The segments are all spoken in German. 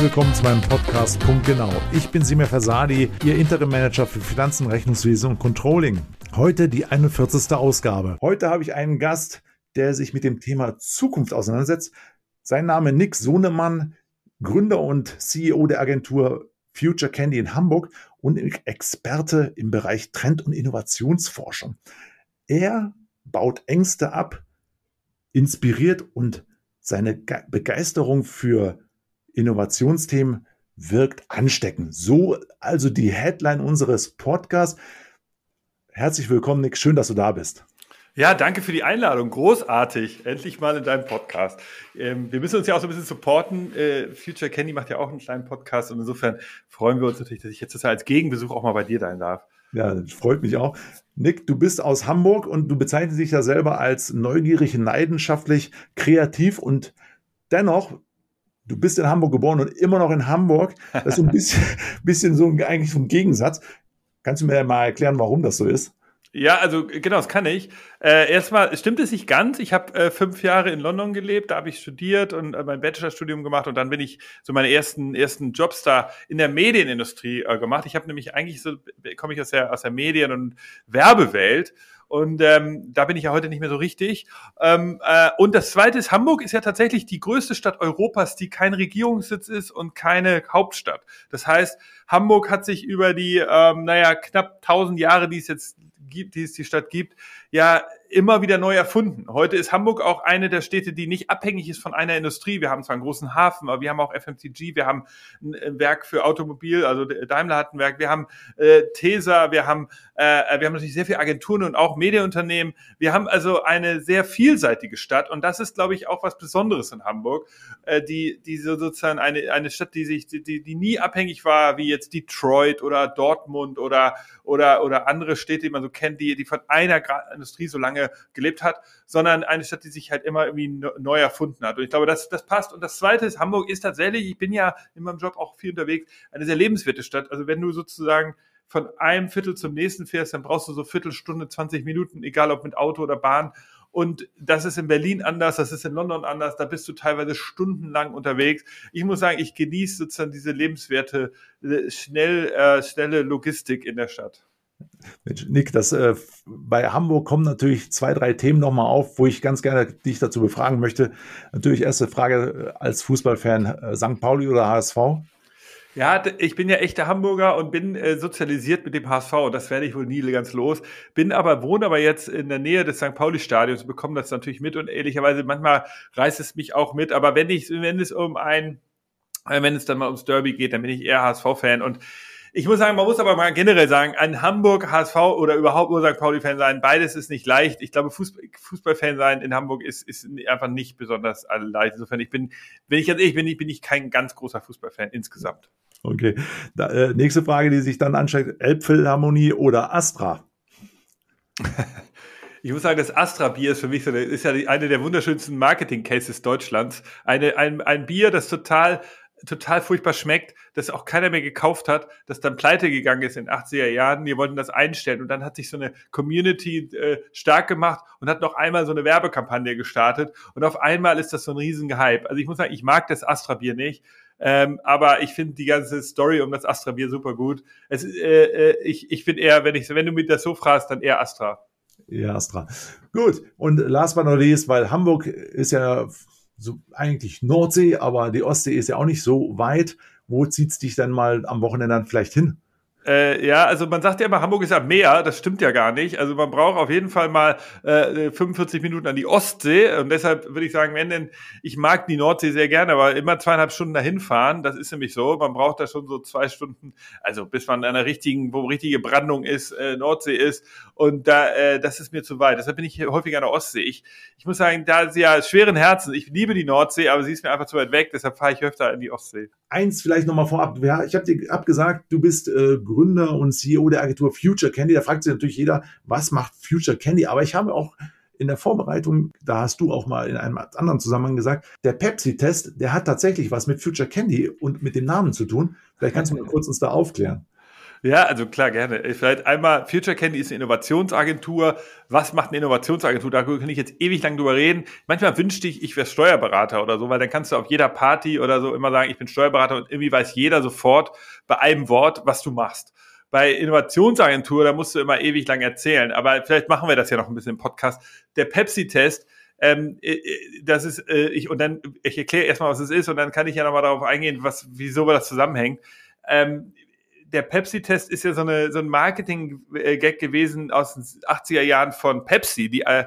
Willkommen zu meinem Podcast Punkt Genau. Ich bin Simir Fasadi, Ihr Interim Manager für Finanzen, Rechnungswesen und Controlling. Heute die 41. Ausgabe. Heute habe ich einen Gast, der sich mit dem Thema Zukunft auseinandersetzt. Sein Name Nick Sohnemann, Gründer und CEO der Agentur Future Candy in Hamburg und Experte im Bereich Trend- und Innovationsforschung. Er baut Ängste ab, inspiriert und seine Begeisterung für Innovationsthemen wirkt ansteckend. So also die Headline unseres Podcasts. Herzlich willkommen, Nick. Schön, dass du da bist. Ja, danke für die Einladung. Großartig. Endlich mal in deinem Podcast. Ähm, wir müssen uns ja auch so ein bisschen supporten. Äh, Future Candy macht ja auch einen kleinen Podcast und insofern freuen wir uns natürlich, dass ich jetzt als Gegenbesuch auch mal bei dir sein darf. Ja, das freut mich auch. Nick, du bist aus Hamburg und du bezeichnest dich ja selber als neugierig, leidenschaftlich, kreativ und dennoch du bist in Hamburg geboren und immer noch in Hamburg. Das ist ein bisschen, bisschen so ein, eigentlich so ein Gegensatz. Kannst du mir mal erklären, warum das so ist? Ja, also genau, das kann ich. Äh, erstmal stimmt es nicht ganz. Ich habe äh, fünf Jahre in London gelebt, da habe ich studiert und äh, mein Bachelorstudium gemacht und dann bin ich so meine ersten ersten Jobs da in der Medienindustrie äh, gemacht. Ich habe nämlich eigentlich so komme ich aus der aus der Medien- und Werbewelt und ähm, da bin ich ja heute nicht mehr so richtig. Ähm, äh, und das Zweite ist, Hamburg ist ja tatsächlich die größte Stadt Europas, die kein Regierungssitz ist und keine Hauptstadt. Das heißt, Hamburg hat sich über die, ähm, naja, knapp 1000 Jahre, die es jetzt gibt, die es die Stadt gibt, ja immer wieder neu erfunden. Heute ist Hamburg auch eine der Städte, die nicht abhängig ist von einer Industrie. Wir haben zwar einen großen Hafen, aber wir haben auch FMCG, wir haben ein Werk für Automobil, also Daimler hat ein Werk, wir haben äh, Tesa, wir haben äh, wir haben natürlich sehr viele Agenturen und auch Medienunternehmen. Wir haben also eine sehr vielseitige Stadt und das ist, glaube ich, auch was Besonderes in Hamburg, äh, die die so sozusagen eine eine Stadt, die sich die, die nie abhängig war, wie jetzt Detroit oder Dortmund oder oder oder andere Städte, die man so kennt, die die von einer Industrie so lange gelebt hat, sondern eine Stadt, die sich halt immer irgendwie neu erfunden hat. Und ich glaube, das, das passt. Und das Zweite ist, Hamburg ist tatsächlich, ich bin ja in meinem Job auch viel unterwegs, eine sehr lebenswerte Stadt. Also wenn du sozusagen von einem Viertel zum nächsten fährst, dann brauchst du so Viertelstunde, 20 Minuten, egal ob mit Auto oder Bahn. Und das ist in Berlin anders, das ist in London anders, da bist du teilweise stundenlang unterwegs. Ich muss sagen, ich genieße sozusagen diese lebenswerte, äh, schnell, äh, schnelle Logistik in der Stadt. Mensch, Nick, das, äh, bei Hamburg kommen natürlich zwei, drei Themen nochmal auf, wo ich ganz gerne dich dazu befragen möchte. Natürlich erste Frage äh, als Fußballfan, äh, St. Pauli oder HSV? Ja, ich bin ja echter Hamburger und bin äh, sozialisiert mit dem HSV. Das werde ich wohl nie ganz los. Bin aber, wohne aber jetzt in der Nähe des St. Pauli-Stadions, bekomme das natürlich mit und ehrlicherweise manchmal reißt es mich auch mit. Aber wenn ich, wenn es um ein, äh, wenn es dann mal ums Derby geht, dann bin ich eher HSV-Fan und ich muss sagen, man muss aber mal generell sagen, ein Hamburg HSV oder überhaupt nur St. Pauli-Fan sein, beides ist nicht leicht. Ich glaube, Fußball, Fußballfan sein in Hamburg ist, ist einfach nicht besonders leicht. Insofern, ich bin, wenn ich ganz ehrlich bin, ich bin ich kein ganz großer Fußballfan insgesamt. Okay. Da, äh, nächste Frage, die sich dann ansteigt, Elbphilharmonie oder Astra? Ich muss sagen, das Astra-Bier ist für mich so, ist ja eine der wunderschönsten Marketing-Cases Deutschlands. Eine, ein, ein Bier, das total total furchtbar schmeckt, das auch keiner mehr gekauft hat, das dann pleite gegangen ist in 80er Jahren. Wir wollten das einstellen und dann hat sich so eine Community äh, stark gemacht und hat noch einmal so eine Werbekampagne gestartet und auf einmal ist das so ein riesen Hype. Also ich muss sagen, ich mag das Astra-Bier nicht. Ähm, aber ich finde die ganze Story um das Astra-Bier super gut. Es, äh, äh, ich ich finde eher, wenn, ich, wenn du mir das so fragst, dann eher Astra. Ja, Astra. Gut. Und last but not least, weil Hamburg ist ja so eigentlich Nordsee, aber die Ostsee ist ja auch nicht so weit. Wo zieht's dich dann mal am Wochenende dann vielleicht hin? Äh, ja, also man sagt ja immer, Hamburg ist am Meer, das stimmt ja gar nicht. Also man braucht auf jeden Fall mal äh, 45 Minuten an die Ostsee und deshalb würde ich sagen, wenn denn, ich mag die Nordsee sehr gerne, aber immer zweieinhalb Stunden dahin fahren, das ist nämlich so, man braucht da schon so zwei Stunden, also bis man an einer richtigen, wo richtige Brandung ist, äh, Nordsee ist und da, äh, das ist mir zu weit. Deshalb bin ich häufig an der Ostsee. Ich, ich muss sagen, da ist ja schweren Herzen, ich liebe die Nordsee, aber sie ist mir einfach zu weit weg, deshalb fahre ich öfter in die Ostsee. Eins vielleicht nochmal vorab, ich habe dir abgesagt, du bist äh, Gründer und CEO der Agentur Future Candy. Da fragt sich natürlich jeder, was macht Future Candy? Aber ich habe auch in der Vorbereitung, da hast du auch mal in einem anderen Zusammenhang gesagt, der Pepsi-Test, der hat tatsächlich was mit Future Candy und mit dem Namen zu tun. Vielleicht kannst du mal kurz uns da aufklären. Ja, also klar, gerne. Vielleicht einmal, Future Candy ist eine Innovationsagentur. Was macht eine Innovationsagentur? Da kann ich jetzt ewig lang drüber reden. Manchmal wünschte ich, ich wäre Steuerberater oder so, weil dann kannst du auf jeder Party oder so immer sagen, ich bin Steuerberater und irgendwie weiß jeder sofort bei einem Wort, was du machst. Bei Innovationsagentur, da musst du immer ewig lang erzählen. Aber vielleicht machen wir das ja noch ein bisschen im Podcast. Der Pepsi-Test, ähm, äh, äh, das ist, äh, ich, und dann, ich erkläre erstmal, was es ist, und dann kann ich ja nochmal darauf eingehen, was, wieso das zusammenhängt. Ähm, der Pepsi-Test ist ja so, eine, so ein Marketing-Gag gewesen aus den 80er Jahren von Pepsi, die, äh,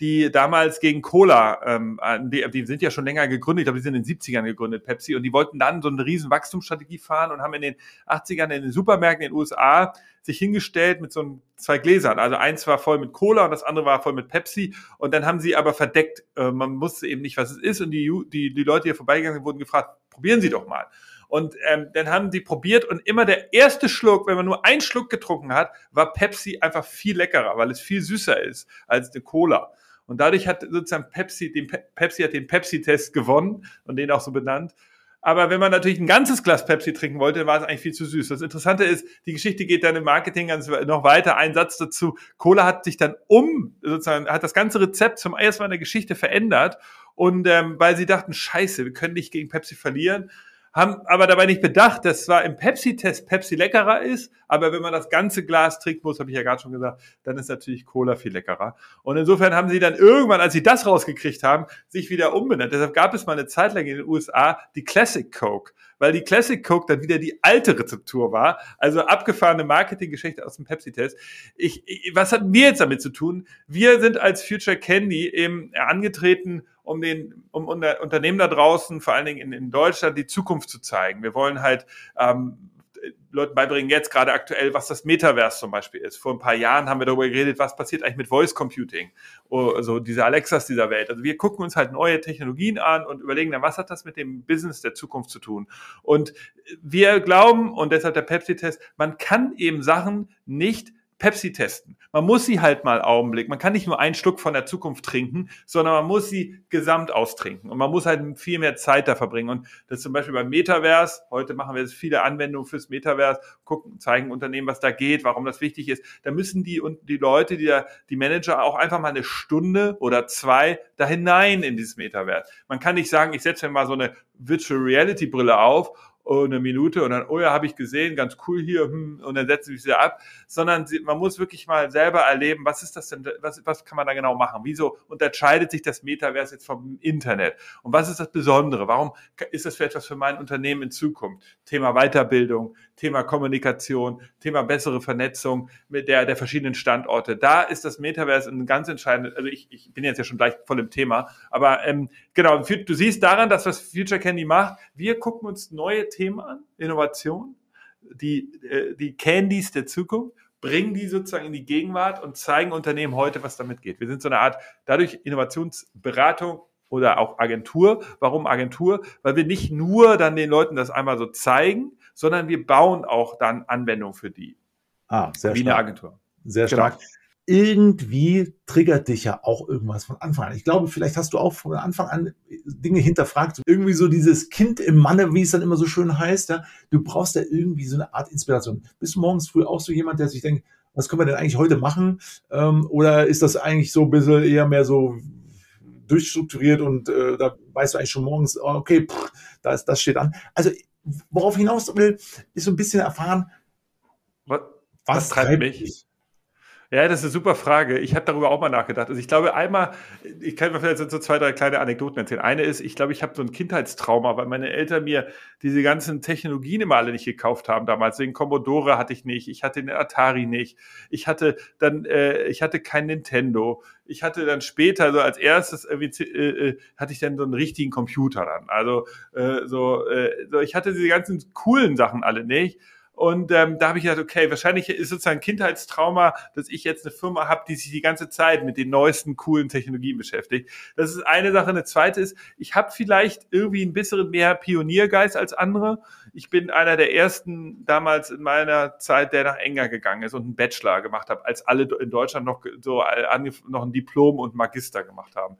die damals gegen Cola, ähm, die, die sind ja schon länger gegründet, ich glaube, die sind in den 70ern gegründet, Pepsi, und die wollten dann so eine riesen Wachstumsstrategie fahren und haben in den 80ern in den Supermärkten in den USA sich hingestellt mit so einem, zwei Gläsern. Also eins war voll mit Cola und das andere war voll mit Pepsi. Und dann haben sie aber verdeckt, äh, man wusste eben nicht, was es ist. Und die, die, die Leute, die hier vorbeigegangen sind, wurden gefragt, probieren Sie doch mal. Und ähm, dann haben die probiert und immer der erste Schluck, wenn man nur einen Schluck getrunken hat, war Pepsi einfach viel leckerer, weil es viel süßer ist als eine Cola. Und dadurch hat sozusagen Pepsi, den Pe Pepsi hat den Pepsi-Test gewonnen und den auch so benannt. Aber wenn man natürlich ein ganzes Glas Pepsi trinken wollte, dann war es eigentlich viel zu süß. Das Interessante ist, die Geschichte geht dann im Marketing ganz noch weiter. Ein Satz dazu. Cola hat sich dann um, sozusagen, hat das ganze Rezept zum ersten Mal in der Geschichte verändert. Und ähm, weil sie dachten, scheiße, wir können nicht gegen Pepsi verlieren, haben aber dabei nicht bedacht, dass zwar im Pepsi-Test Pepsi leckerer ist, aber wenn man das ganze Glas trinken muss, habe ich ja gerade schon gesagt, dann ist natürlich Cola viel leckerer. Und insofern haben sie dann irgendwann, als sie das rausgekriegt haben, sich wieder umbenannt. Deshalb gab es mal eine Zeit lang in den USA die Classic Coke, weil die Classic Coke dann wieder die alte Rezeptur war. Also abgefahrene Marketinggeschichte aus dem Pepsi-Test. Ich, ich, was hat mir jetzt damit zu tun? Wir sind als Future Candy eben angetreten, um den, um Unternehmen da draußen, vor allen Dingen in, in Deutschland, die Zukunft zu zeigen. Wir wollen halt ähm, Leuten beibringen jetzt gerade aktuell, was das Metaverse zum Beispiel ist. Vor ein paar Jahren haben wir darüber geredet, was passiert eigentlich mit Voice Computing, also diese Alexas dieser Welt. Also wir gucken uns halt neue Technologien an und überlegen dann, was hat das mit dem Business der Zukunft zu tun? Und wir glauben, und deshalb der Pepsi-Test, man kann eben Sachen nicht Pepsi testen. Man muss sie halt mal Augenblick. Man kann nicht nur einen Schluck von der Zukunft trinken, sondern man muss sie gesamt austrinken. Und man muss halt viel mehr Zeit da verbringen. Und das zum Beispiel beim Metaverse. Heute machen wir jetzt viele Anwendungen fürs Metaverse, gucken, zeigen Unternehmen, was da geht, warum das wichtig ist. Da müssen die und die Leute, die, da, die Manager auch einfach mal eine Stunde oder zwei da hinein in dieses Metaverse. Man kann nicht sagen, ich setze mir mal so eine Virtual Reality Brille auf oh, eine Minute und dann, oh ja, habe ich gesehen, ganz cool hier, hm, und dann setzen sie ab, sondern sie, man muss wirklich mal selber erleben, was ist das denn, was, was kann man da genau machen? Wieso unterscheidet sich das Metaverse jetzt vom Internet? Und was ist das Besondere? Warum ist das für etwas für mein Unternehmen in Zukunft? Thema Weiterbildung, Thema Kommunikation, Thema bessere Vernetzung mit der, der verschiedenen Standorte. Da ist das Metaverse ein ganz entscheidendes, also ich, ich bin jetzt ja schon gleich voll im Thema, aber ähm, genau, du siehst daran, dass was Future Candy macht, wir gucken uns neue Themen an, Innovation, die, äh, die Candies der Zukunft, bringen die sozusagen in die Gegenwart und zeigen Unternehmen heute, was damit geht. Wir sind so eine Art, dadurch Innovationsberatung oder auch Agentur. Warum Agentur? Weil wir nicht nur dann den Leuten das einmal so zeigen, sondern wir bauen auch dann Anwendungen für die. Ah, sehr Wie stark. eine Agentur. Sehr genau. stark irgendwie triggert dich ja auch irgendwas von Anfang an. Ich glaube, vielleicht hast du auch von Anfang an Dinge hinterfragt. Irgendwie so dieses Kind im Manne, wie es dann immer so schön heißt. Ja? Du brauchst ja irgendwie so eine Art Inspiration. Bist du morgens früh auch so jemand, der sich denkt, was können wir denn eigentlich heute machen? Ähm, oder ist das eigentlich so ein bisschen eher mehr so durchstrukturiert und äh, da weißt du eigentlich schon morgens, oh, okay, pff, das, das steht an. Also worauf hinaus will, ist so ein bisschen erfahren, was, was, was treibt mich? Ja, das ist eine super Frage. Ich habe darüber auch mal nachgedacht. Also ich glaube einmal, ich kann mir vielleicht so zwei, drei kleine Anekdoten erzählen. Eine ist, ich glaube, ich habe so ein Kindheitstrauma, weil meine Eltern mir diese ganzen Technologien immer alle nicht gekauft haben damals. Den Commodore hatte ich nicht, ich hatte den Atari nicht, ich hatte dann, äh, ich hatte kein Nintendo. Ich hatte dann später, so als erstes, äh, äh, hatte ich dann so einen richtigen Computer dann. Also äh, so, äh, so, ich hatte diese ganzen coolen Sachen alle nicht. Und ähm, da habe ich gedacht, okay, wahrscheinlich ist sozusagen Kindheitstrauma, dass ich jetzt eine Firma habe, die sich die ganze Zeit mit den neuesten coolen Technologien beschäftigt. Das ist eine Sache. Eine zweite ist, ich habe vielleicht irgendwie ein bisschen mehr Pioniergeist als andere. Ich bin einer der ersten damals in meiner Zeit, der nach Enger gegangen ist und einen Bachelor gemacht habe, als alle in Deutschland noch so noch ein Diplom und Magister gemacht haben.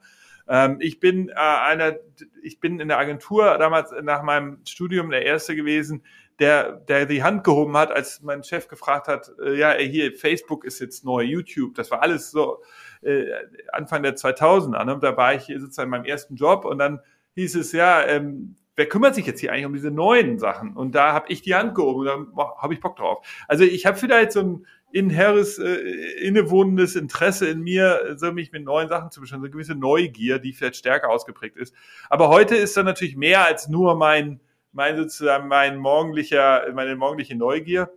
Ähm, ich bin äh, einer, ich bin in der Agentur damals nach meinem Studium der Erste gewesen, der, der die Hand gehoben hat, als mein Chef gefragt hat, äh, ja, hier, Facebook ist jetzt neu, YouTube, das war alles so äh, Anfang der 2000er, ne? da war ich sozusagen in meinem ersten Job und dann hieß es, ja, ähm, wer kümmert sich jetzt hier eigentlich um diese neuen Sachen? Und da habe ich die Hand gehoben und da habe ich Bock drauf. Also ich habe vielleicht so ein inheres, äh, innewohnendes Interesse in mir, so mich mit neuen Sachen zu beschäftigen, so eine gewisse Neugier, die vielleicht stärker ausgeprägt ist. Aber heute ist da natürlich mehr als nur mein, mein sozusagen mein morgendlicher, meine morgendliche Neugier.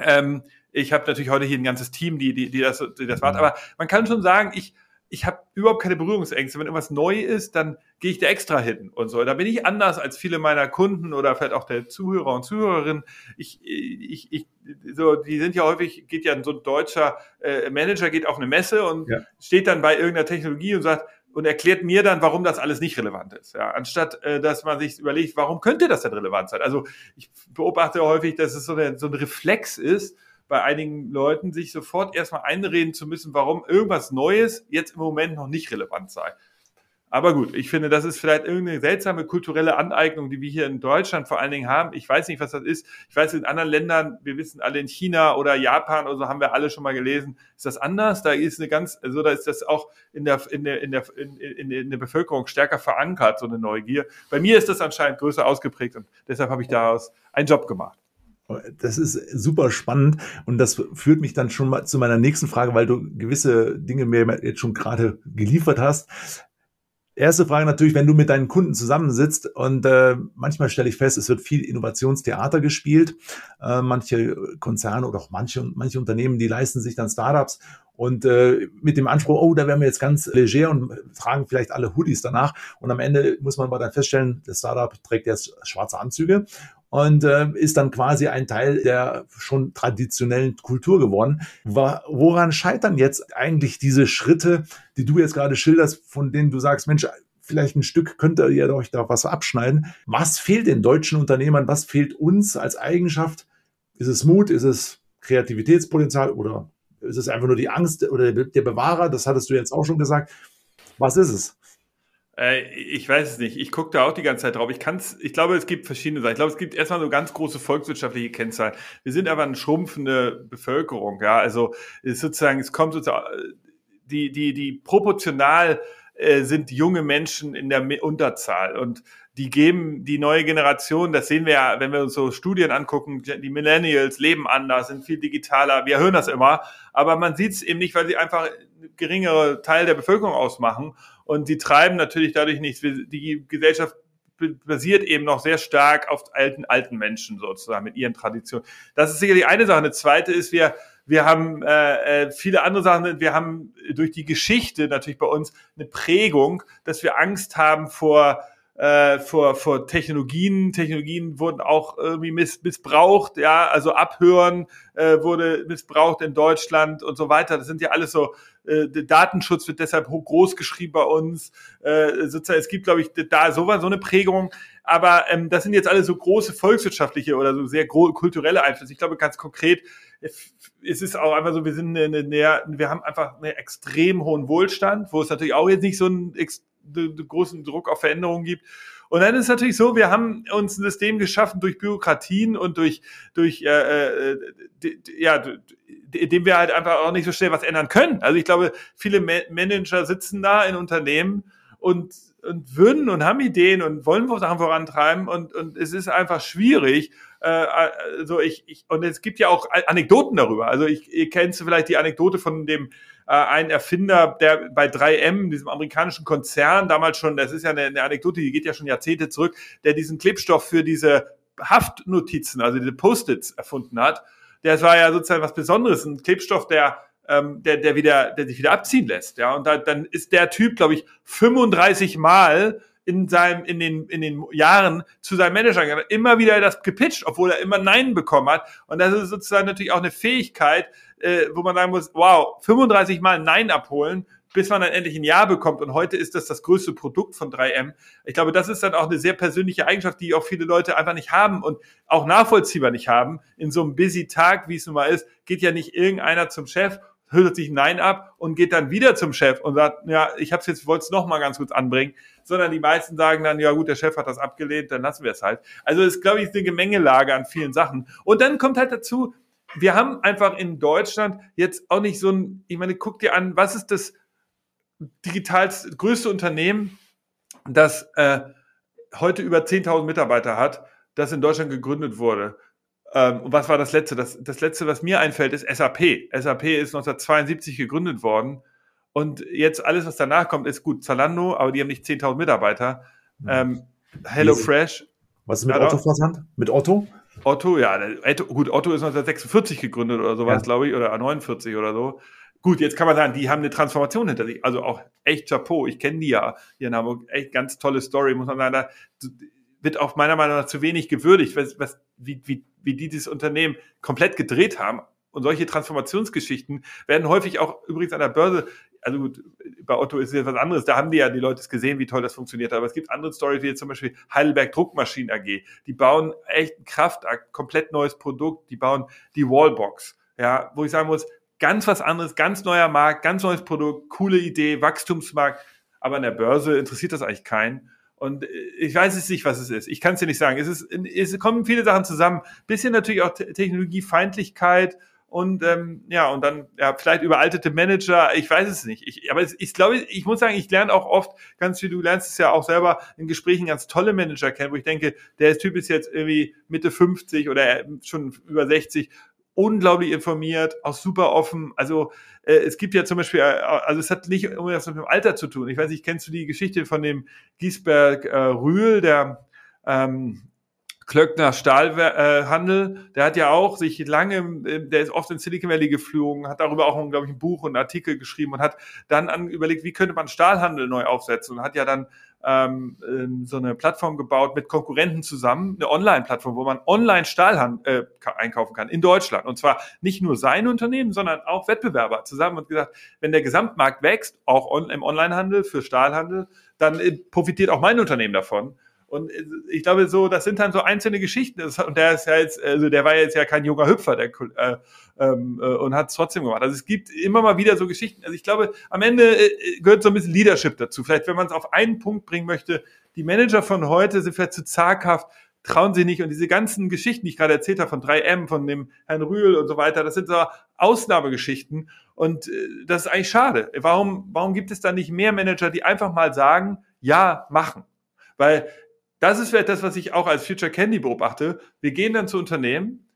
Ähm, ich habe natürlich heute hier ein ganzes Team, die, die, die das, die das macht. Mhm. Aber man kann schon sagen, ich, ich habe überhaupt keine Berührungsängste. Wenn irgendwas neu ist, dann gehe ich da extra hin und so. Da bin ich anders als viele meiner Kunden oder vielleicht auch der Zuhörer und Zuhörerinnen. Ich, ich, ich, so, die sind ja häufig, geht ja so ein deutscher äh, Manager, geht auf eine Messe und ja. steht dann bei irgendeiner Technologie und sagt, und erklärt mir dann, warum das alles nicht relevant ist. Ja, anstatt äh, dass man sich überlegt, warum könnte das denn relevant sein? Also ich beobachte häufig, dass es so, eine, so ein Reflex ist, bei einigen Leuten, sich sofort erstmal einreden zu müssen, warum irgendwas Neues jetzt im Moment noch nicht relevant sei. Aber gut, ich finde, das ist vielleicht irgendeine seltsame kulturelle Aneignung, die wir hier in Deutschland vor allen Dingen haben. Ich weiß nicht, was das ist. Ich weiß, in anderen Ländern, wir wissen alle in China oder Japan oder so, haben wir alle schon mal gelesen. Ist das anders? Da ist eine ganz, also da ist das auch in der, in der, in der, in, in, in der Bevölkerung stärker verankert, so eine Neugier. Bei mir ist das anscheinend größer ausgeprägt und deshalb habe ich daraus einen Job gemacht. Das ist super spannend und das führt mich dann schon mal zu meiner nächsten Frage, weil du gewisse Dinge mir jetzt schon gerade geliefert hast. Erste Frage natürlich, wenn du mit deinen Kunden zusammensitzt und äh, manchmal stelle ich fest, es wird viel Innovationstheater gespielt. Äh, manche Konzerne oder auch manche, manche Unternehmen, die leisten sich dann Startups und äh, mit dem Anspruch, oh, da werden wir jetzt ganz leger und tragen vielleicht alle Hoodies danach. Und am Ende muss man aber dann feststellen, das Startup trägt jetzt schwarze Anzüge und äh, ist dann quasi ein Teil der schon traditionellen Kultur geworden. Woran scheitern jetzt eigentlich diese Schritte, die du jetzt gerade schilderst, von denen du sagst, Mensch, vielleicht ein Stück könnt ihr euch da was abschneiden. Was fehlt den deutschen Unternehmern? Was fehlt uns als Eigenschaft? Ist es Mut? Ist es Kreativitätspotenzial oder ist es einfach nur die Angst oder der Bewahrer? Das hattest du jetzt auch schon gesagt. Was ist es? Äh, ich weiß es nicht. Ich gucke da auch die ganze Zeit drauf. Ich kann's, ich glaube, es gibt verschiedene Sachen. Ich glaube, es gibt erstmal so ganz große volkswirtschaftliche Kennzahlen. Wir sind aber eine schrumpfende Bevölkerung, ja. Also ist sozusagen, es kommt sozusagen die, die, die proportional äh, sind junge Menschen in der Unterzahl und die geben die neue Generation, das sehen wir ja, wenn wir uns so Studien angucken, die Millennials leben anders, sind viel digitaler, wir hören das immer, aber man sieht es eben nicht, weil sie einfach geringere Teil der Bevölkerung ausmachen und die treiben natürlich dadurch nichts. Die Gesellschaft basiert eben noch sehr stark auf alten, alten Menschen sozusagen mit ihren Traditionen. Das ist sicherlich eine Sache. Eine zweite ist, wir, wir haben äh, äh, viele andere Sachen. Wir haben durch die Geschichte natürlich bei uns eine Prägung, dass wir Angst haben vor äh, vor, vor Technologien. Technologien wurden auch irgendwie miss, missbraucht, ja, also Abhören äh, wurde missbraucht in Deutschland und so weiter. Das sind ja alles so, äh, Datenschutz wird deshalb hoch groß geschrieben bei uns. Äh, sozusagen, es gibt, glaube ich, da so, so eine Prägung. Aber ähm, das sind jetzt alle so große volkswirtschaftliche oder so sehr kulturelle Einflüsse. Ich glaube, ganz konkret, es ist auch einfach so, wir sind eine, eine, wir haben einfach einen extrem hohen Wohlstand, wo es natürlich auch jetzt nicht so einen großen Druck auf Veränderungen gibt. Und dann ist natürlich so, wir haben uns ein System geschaffen durch Bürokratien und durch, durch äh, äh, ja, dem wir halt einfach auch nicht so schnell was ändern können. Also ich glaube, viele Manager sitzen da in Unternehmen und, und würden und haben Ideen und wollen Sachen vorantreiben und, und es ist einfach schwierig. Äh, also ich, ich, und es gibt ja auch Anekdoten darüber. Also ich, ihr kennt vielleicht die Anekdote von dem äh, ein Erfinder, der bei 3M, diesem amerikanischen Konzern, damals schon, das ist ja eine, eine Anekdote, die geht ja schon Jahrzehnte zurück, der diesen Klebstoff für diese Haftnotizen, also diese Post-its erfunden hat. Der war ja sozusagen was Besonderes, ein Klebstoff, der ähm, der, der wieder, der sich wieder abziehen lässt. Ja, und da, dann ist der Typ, glaube ich, 35 Mal in seinem, in den, in den Jahren zu seinem Manager gegangen, immer wieder das gepitcht, obwohl er immer Nein bekommen hat. Und das ist sozusagen natürlich auch eine Fähigkeit, äh, wo man sagen muss, wow, 35 Mal Nein abholen, bis man dann endlich ein Ja bekommt. Und heute ist das das größte Produkt von 3M. Ich glaube, das ist dann auch eine sehr persönliche Eigenschaft, die auch viele Leute einfach nicht haben und auch nachvollziehbar nicht haben. In so einem busy Tag, wie es nun mal ist, geht ja nicht irgendeiner zum Chef hört sich Nein ab und geht dann wieder zum Chef und sagt, ja, ich habe es jetzt, wollte es noch mal ganz kurz anbringen, sondern die meisten sagen dann, ja gut, der Chef hat das abgelehnt, dann lassen wir es halt. Also es ist, glaube ich, eine Gemengelage an vielen Sachen. Und dann kommt halt dazu, wir haben einfach in Deutschland jetzt auch nicht so ein, ich meine, guck dir an, was ist das digital größte Unternehmen, das äh, heute über 10.000 Mitarbeiter hat, das in Deutschland gegründet wurde. Ähm, und was war das letzte? Das, das letzte, was mir einfällt, ist SAP. SAP ist 1972 gegründet worden. Und jetzt alles, was danach kommt, ist gut. Zalando, aber die haben nicht 10.000 Mitarbeiter. Ähm, Hello Fresh. Was ist mit Otto Versand? Mit Otto? Otto, ja, gut, Otto ist 1946 gegründet oder sowas, ja. glaube ich, oder 49 oder so. Gut, jetzt kann man sagen, die haben eine Transformation hinter sich. Also auch echt Chapeau. Ich kenne die ja hier in Hamburg. Echt ganz tolle Story, muss man sagen. Da wird auch meiner Meinung nach zu wenig gewürdigt, was, was, wie, wie, wie die dieses Unternehmen komplett gedreht haben. Und solche Transformationsgeschichten werden häufig auch übrigens an der Börse, also gut, bei Otto ist es jetzt was anderes, da haben die ja die Leute gesehen, wie toll das funktioniert. Aber es gibt andere Stories, wie jetzt zum Beispiel Heidelberg Druckmaschinen AG. Die bauen echt ein Kraftakt, komplett neues Produkt, die bauen die Wallbox. Ja, wo ich sagen muss, ganz was anderes, ganz neuer Markt, ganz neues Produkt, coole Idee, Wachstumsmarkt. Aber an der Börse interessiert das eigentlich keinen. Und ich weiß es nicht, was es ist. Ich kann es dir nicht sagen. Es, ist, es kommen viele Sachen zusammen. Bisschen natürlich auch Technologiefeindlichkeit und ähm, ja, und dann ja, vielleicht überaltete Manager, ich weiß es nicht. Ich, aber es, ich glaube, ich muss sagen, ich lerne auch oft ganz viel, du lernst es ja auch selber in Gesprächen ganz tolle Manager kennen, wo ich denke, der Typ ist jetzt irgendwie Mitte 50 oder schon über 60 unglaublich informiert, auch super offen. Also äh, es gibt ja zum Beispiel, äh, also es hat nicht irgendwas mit dem Alter zu tun. Ich weiß nicht, kennst du die Geschichte von dem Giesberg äh, Rühl, der ähm, Klöckner Stahlhandel, äh, der hat ja auch sich lange, der ist oft in Silicon Valley geflogen, hat darüber auch, glaube ich, ein Buch und einen Artikel geschrieben und hat dann an, überlegt, wie könnte man Stahlhandel neu aufsetzen und hat ja dann ähm, ähm, so eine Plattform gebaut mit Konkurrenten zusammen, eine Online-Plattform, wo man online Stahl äh, einkaufen kann in Deutschland. Und zwar nicht nur sein Unternehmen, sondern auch Wettbewerber zusammen und gesagt, wenn der Gesamtmarkt wächst, auch on, im Onlinehandel für Stahlhandel, dann äh, profitiert auch mein Unternehmen davon. Und ich glaube, so, das sind dann so einzelne Geschichten. Und der ist ja jetzt, also der war jetzt ja kein junger Hüpfer, der äh, ähm, äh, und hat es trotzdem gemacht. Also es gibt immer mal wieder so Geschichten. Also ich glaube, am Ende äh, gehört so ein bisschen Leadership dazu. Vielleicht, wenn man es auf einen Punkt bringen möchte, die Manager von heute sind vielleicht zu zaghaft, trauen sie nicht. Und diese ganzen Geschichten, die ich gerade erzählt habe, von 3M, von dem Herrn Rühl und so weiter, das sind so Ausnahmegeschichten. Und äh, das ist eigentlich schade. Warum, warum gibt es da nicht mehr Manager, die einfach mal sagen, ja, machen? Weil das ist vielleicht das, was ich auch als Future Candy beobachte. Wir gehen dann zu Unternehmen,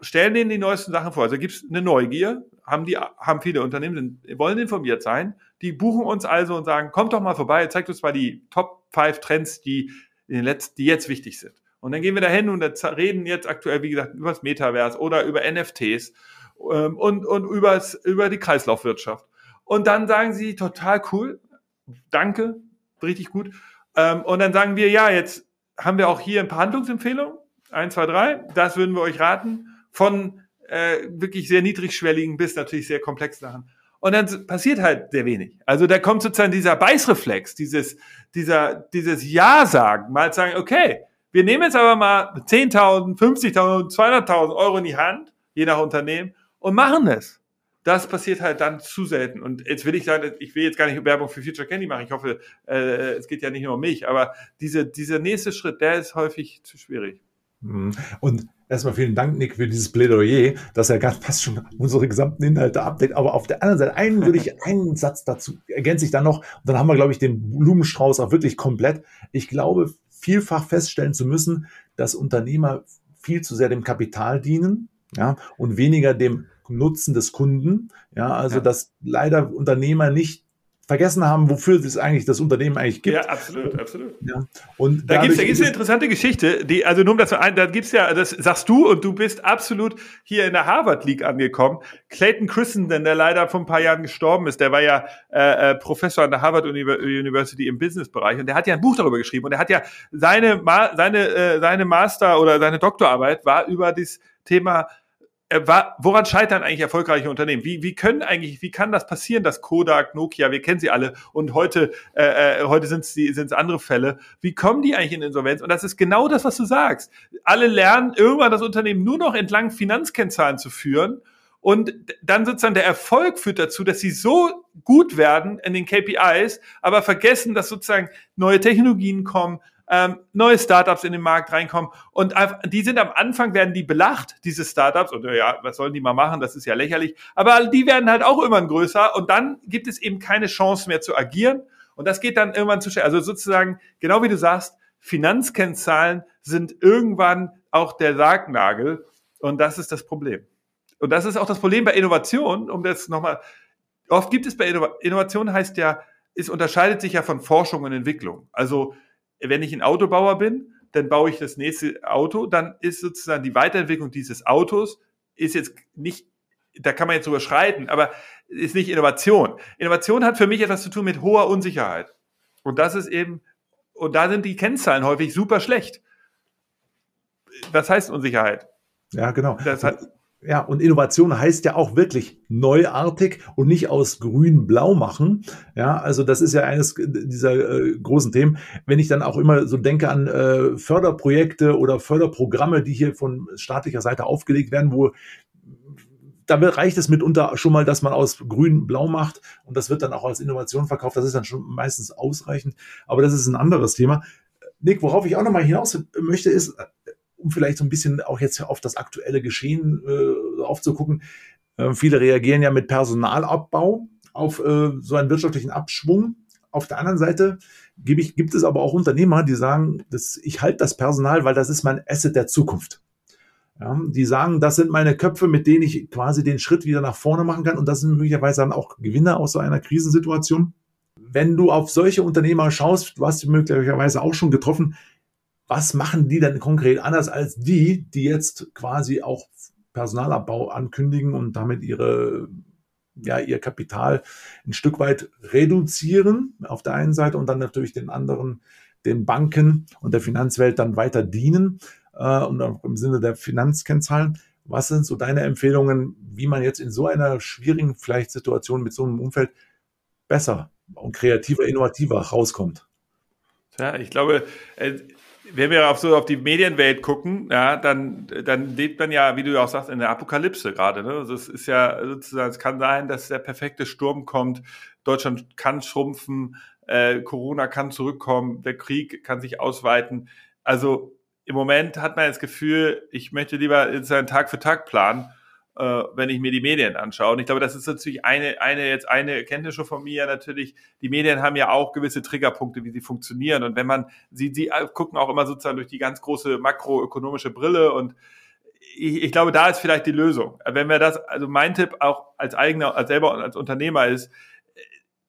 stellen denen die neuesten Sachen vor. Also gibt es eine Neugier, haben die, haben viele Unternehmen, wollen informiert sein. Die buchen uns also und sagen, kommt doch mal vorbei, zeigt uns mal die Top 5 Trends, die in den letzten, die jetzt wichtig sind. Und dann gehen wir da hin und reden jetzt aktuell, wie gesagt, über das Metaverse oder über NFTs ähm, und, und übers, über die Kreislaufwirtschaft. Und dann sagen sie, total cool, danke, richtig gut. Ähm, und dann sagen wir, ja, jetzt haben wir auch hier ein paar Handlungsempfehlungen. Eins, zwei, drei. Das würden wir euch raten von äh, wirklich sehr niedrigschwelligen bis natürlich sehr komplexen Sachen. Und dann passiert halt sehr wenig. Also da kommt sozusagen dieser Beißreflex, dieses, dieser, dieses Ja-Sagen, mal sagen, okay, wir nehmen jetzt aber mal 10.000, 50.000, 200.000 Euro in die Hand, je nach Unternehmen, und machen es. Das passiert halt dann zu selten. Und jetzt will ich sagen, ich will jetzt gar nicht Werbung für Future Candy machen. Ich hoffe, äh, es geht ja nicht nur um mich, aber diese, dieser nächste Schritt, der ist häufig zu schwierig. Mhm. Und erstmal vielen Dank, Nick, für dieses Plädoyer, dass er ganz fast schon unsere gesamten Inhalte abdeckt. Aber auf der anderen Seite, einen würde ich, einen Satz dazu ergänze ich dann noch. Und dann haben wir, glaube ich, den Blumenstrauß auch wirklich komplett. Ich glaube, vielfach feststellen zu müssen, dass Unternehmer viel zu sehr dem Kapital dienen, ja, und weniger dem Nutzen des Kunden. Ja, also, ja. dass leider Unternehmer nicht vergessen haben, wofür es eigentlich das Unternehmen eigentlich gibt. Ja, absolut, absolut. Ja. Und da gibt es eine interessante Geschichte, die, also nur um das ein, da gibt's ja, das sagst du und du bist absolut hier in der Harvard League angekommen. Clayton Christenden, der leider vor ein paar Jahren gestorben ist, der war ja äh, äh Professor an der Harvard University im Businessbereich und der hat ja ein Buch darüber geschrieben und er hat ja seine, seine, äh, seine Master oder seine Doktorarbeit war über das Thema woran scheitern eigentlich erfolgreiche Unternehmen? Wie, wie können eigentlich, wie kann das passieren, dass Kodak, Nokia, wir kennen sie alle und heute, äh, äh heute sind es andere Fälle. Wie kommen die eigentlich in Insolvenz? Und das ist genau das, was du sagst. Alle lernen irgendwann das Unternehmen nur noch entlang Finanzkennzahlen zu führen und dann sozusagen der Erfolg führt dazu, dass sie so gut werden in den KPIs, aber vergessen, dass sozusagen neue Technologien kommen, ähm, neue Startups in den Markt reinkommen. Und die sind am Anfang werden die belacht, diese Startups. Und ja, was sollen die mal machen, das ist ja lächerlich, aber die werden halt auch immer größer. Und dann gibt es eben keine Chance mehr zu agieren. Und das geht dann irgendwann zu schnell. Also sozusagen, genau wie du sagst, Finanzkennzahlen sind irgendwann auch der Sargnagel. Und das ist das Problem. Und das ist auch das Problem bei Innovation, um das nochmal, oft gibt es bei Innovation, Innovation heißt ja, es unterscheidet sich ja von Forschung und Entwicklung. Also wenn ich ein Autobauer bin, dann baue ich das nächste Auto, dann ist sozusagen die Weiterentwicklung dieses Autos ist jetzt nicht, da kann man jetzt überschreiten, aber ist nicht Innovation. Innovation hat für mich etwas zu tun mit hoher Unsicherheit. Und das ist eben, und da sind die Kennzahlen häufig super schlecht. Was heißt Unsicherheit? Ja, genau. Das hat, ja, und Innovation heißt ja auch wirklich neuartig und nicht aus grün-blau machen. Ja, also das ist ja eines dieser äh, großen Themen. Wenn ich dann auch immer so denke an äh, Förderprojekte oder Förderprogramme, die hier von staatlicher Seite aufgelegt werden, wo da reicht es mitunter schon mal, dass man aus grün blau macht und das wird dann auch als Innovation verkauft. Das ist dann schon meistens ausreichend, aber das ist ein anderes Thema. Nick, worauf ich auch nochmal hinaus möchte, ist, um vielleicht so ein bisschen auch jetzt auf das aktuelle Geschehen äh, aufzugucken. Äh, viele reagieren ja mit Personalabbau auf äh, so einen wirtschaftlichen Abschwung. Auf der anderen Seite gibt, ich, gibt es aber auch Unternehmer, die sagen, dass ich halte das Personal, weil das ist mein Asset der Zukunft. Ja, die sagen, das sind meine Köpfe, mit denen ich quasi den Schritt wieder nach vorne machen kann. Und das sind möglicherweise dann auch Gewinner aus so einer Krisensituation. Wenn du auf solche Unternehmer schaust, du hast sie möglicherweise auch schon getroffen, was machen die denn konkret anders als die, die jetzt quasi auch Personalabbau ankündigen und damit ihre, ja, ihr Kapital ein Stück weit reduzieren auf der einen Seite und dann natürlich den anderen, den Banken und der Finanzwelt dann weiter dienen äh, und auch im Sinne der Finanzkennzahlen. Was sind so deine Empfehlungen, wie man jetzt in so einer schwierigen vielleicht Situation mit so einem Umfeld besser und kreativer, innovativer rauskommt? Ja, ich glaube, äh, wenn wir auf so auf die Medienwelt gucken, ja, dann, dann lebt man ja, wie du auch sagst, in der Apokalypse gerade. Ne? Also es ist ja sozusagen, es kann sein, dass der perfekte Sturm kommt, Deutschland kann schrumpfen, äh, Corona kann zurückkommen, der Krieg kann sich ausweiten. Also im Moment hat man das Gefühl, ich möchte lieber sozusagen Tag für Tag planen wenn ich mir die Medien anschaue. Und ich glaube, das ist natürlich eine, eine, jetzt eine Erkenntnis schon von mir natürlich. Die Medien haben ja auch gewisse Triggerpunkte, wie sie funktionieren. Und wenn man, sie, sie gucken auch immer sozusagen durch die ganz große makroökonomische Brille und ich, ich glaube, da ist vielleicht die Lösung. Wenn wir das, also mein Tipp auch als eigener, als selber und als Unternehmer ist,